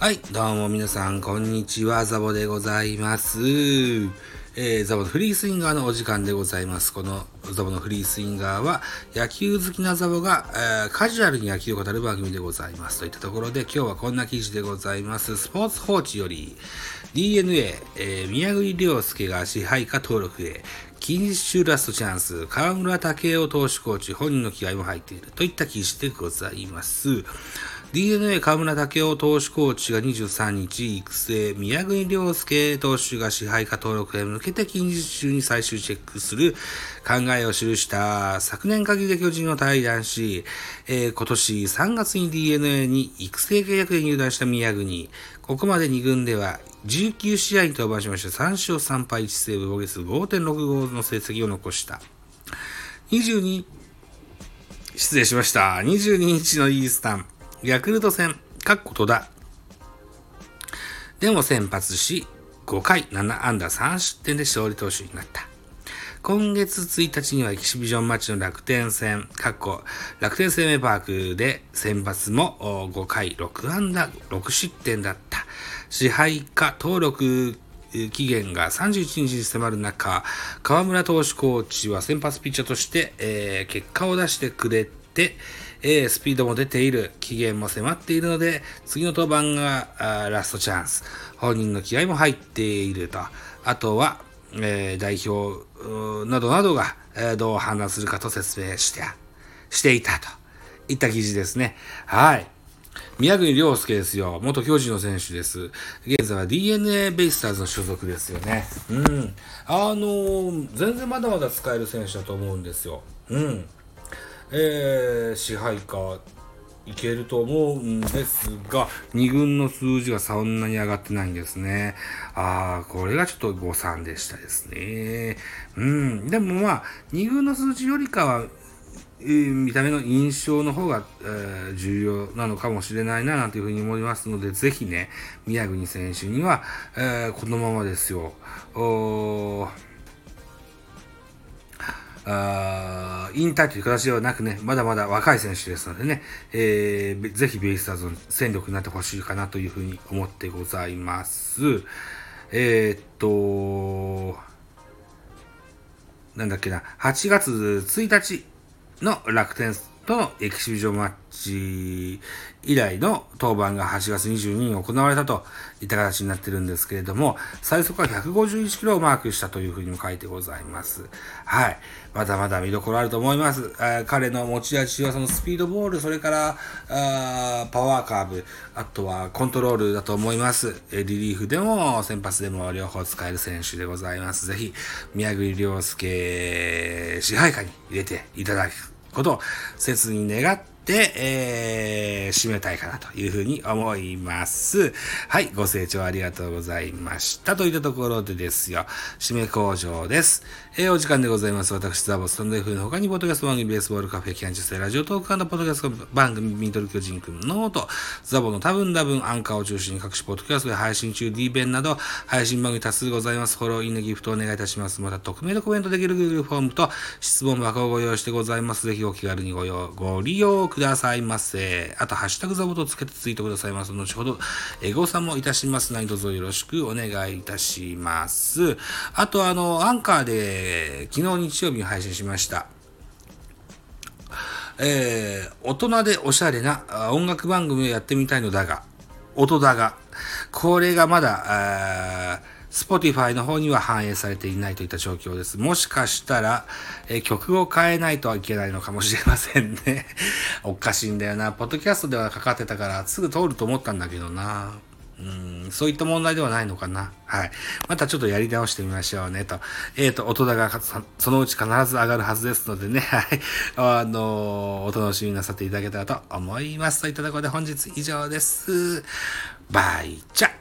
はい、どうも皆さん、こんにちは、ザボでございます。えー、ザボのフリースインガーのお時間でございます。このザボのフリースインガーは、野球好きなザボが、えーカジュアルに野球を語る番組でございます。といったところで、今日はこんな記事でございます。スポーツ報知より、DNA、えー宮栗亮介が支配下登録へ、近日中ラストチャンス、河村武雄投手コーチ、本人の気合も入っている。といった記事でございます。DNA 河村武雄投手コーチが23日、育成、宮国亮介投手が支配下登録へ向けて近日中に最終チェックする考えを記した昨年限りで巨人を退団し、えー今年3月に DNA に育成契約で入団した宮国。ここまで2軍では19試合に登板しました3勝3敗1セーブ防御数5.65の成績を残した。22失礼しました。22日のイースタン、ヤクルト戦、かっこ戸田。でも先発し、5回7安打3失点で勝利投手になった。今月1日にはエキシビジョンマッチの楽天戦、かっこ楽天生命パークで先発も5回6安打6失点だった。支配下登録期限が31日に迫る中、河村投手コーチは先発ピッチャーとして、えー結果を出してくれて、えースピードも出ている、期限も迫っているので、次の登板があラストチャンス。本人の気合も入っていると。あとは、えー代表などなどが、えーどう判断するかと説明して、していたといった記事ですね。はい。宮国亮介ですよ。元巨人の選手です。現在は DNA ベイスターズの所属ですよね。うん。あのー全然まだまだ使える選手だと思うんですよ。うん。えー、支配下いけると思うんですが、2軍の数字がそんなに上がってないんですね。ああ、これがちょっと誤算でしたですね。うん。でもまあ、2軍の数字よりかは、え見た目の印象の方が、えー重要なのかもしれないな、なんていうふうに思いますので、ぜひね、宮国選手には、えーこのままですよ。おーあー引退という形ではなくね、まだまだ若い選手ですのでね、えーぜひベイスターズの戦力になってほしいかなというふうに思ってございます。えーっと、なんだっけな、8月1日の楽天とのエキシビジョンマッチ以来の登板が8月22日に行われたといった形になってるんですけれども、最速は151キロをマークしたというふうにも書いてございます。はい。まだまだ見どころあると思います。あ彼の持ち味はそのスピードボール、それからあーパワーカーブ、あとはコントロールだと思います。リリーフでも先発でも両方使える選手でございます。ぜひ、宮栗亮介支配下に入れていただくことを切に願って、えー、締めたいかなというふうに思います。はい、ご清聴ありがとうございました。といったところでですよ、締め工場です。えー、お時間でございます。私、ザボスタンド F の他に、ポッドキャスト番組、ベースボールカフェ、キャンチスラジオトークポッドキャスト番組、ミドル巨人くんノート、ザボの多分多分アンカーを中心に各種ポッドキャストで配信中、D 弁など、配信番組多数ございます。フォロー、いいね、ギフトお願いいたします。また、匿名でコメントできる Google フォームと質問箱をご用意してございます。ぜひお気軽にご用ご利用くださいませ。あと、ハッシュタグザボとつけてツイートくださいます。後ほど、エゴさんもいたします。何卒よろしくお願いいたします。あと、あの、アンカーで、昨日日曜日に配信しました。えー、大人でおしゃれな音楽番組をやってみたいのだが、音だが、これがまだ、あー Spotify の方には反映されていないといった状況です。もしかしたら、えー曲を変えないとはいけないのかもしれませんね。おかしいんだよな。ポッドキャストではかかってたから、すぐ通ると思ったんだけどな。うん、そういった問題ではないのかな。はい。またちょっとやり直してみましょうね、と。えっ、と、音高がそのうち必ず上がるはずですのでね、はい。あのお楽しみなさっていただけたらと思います。といったところで本日以上です。バイチャ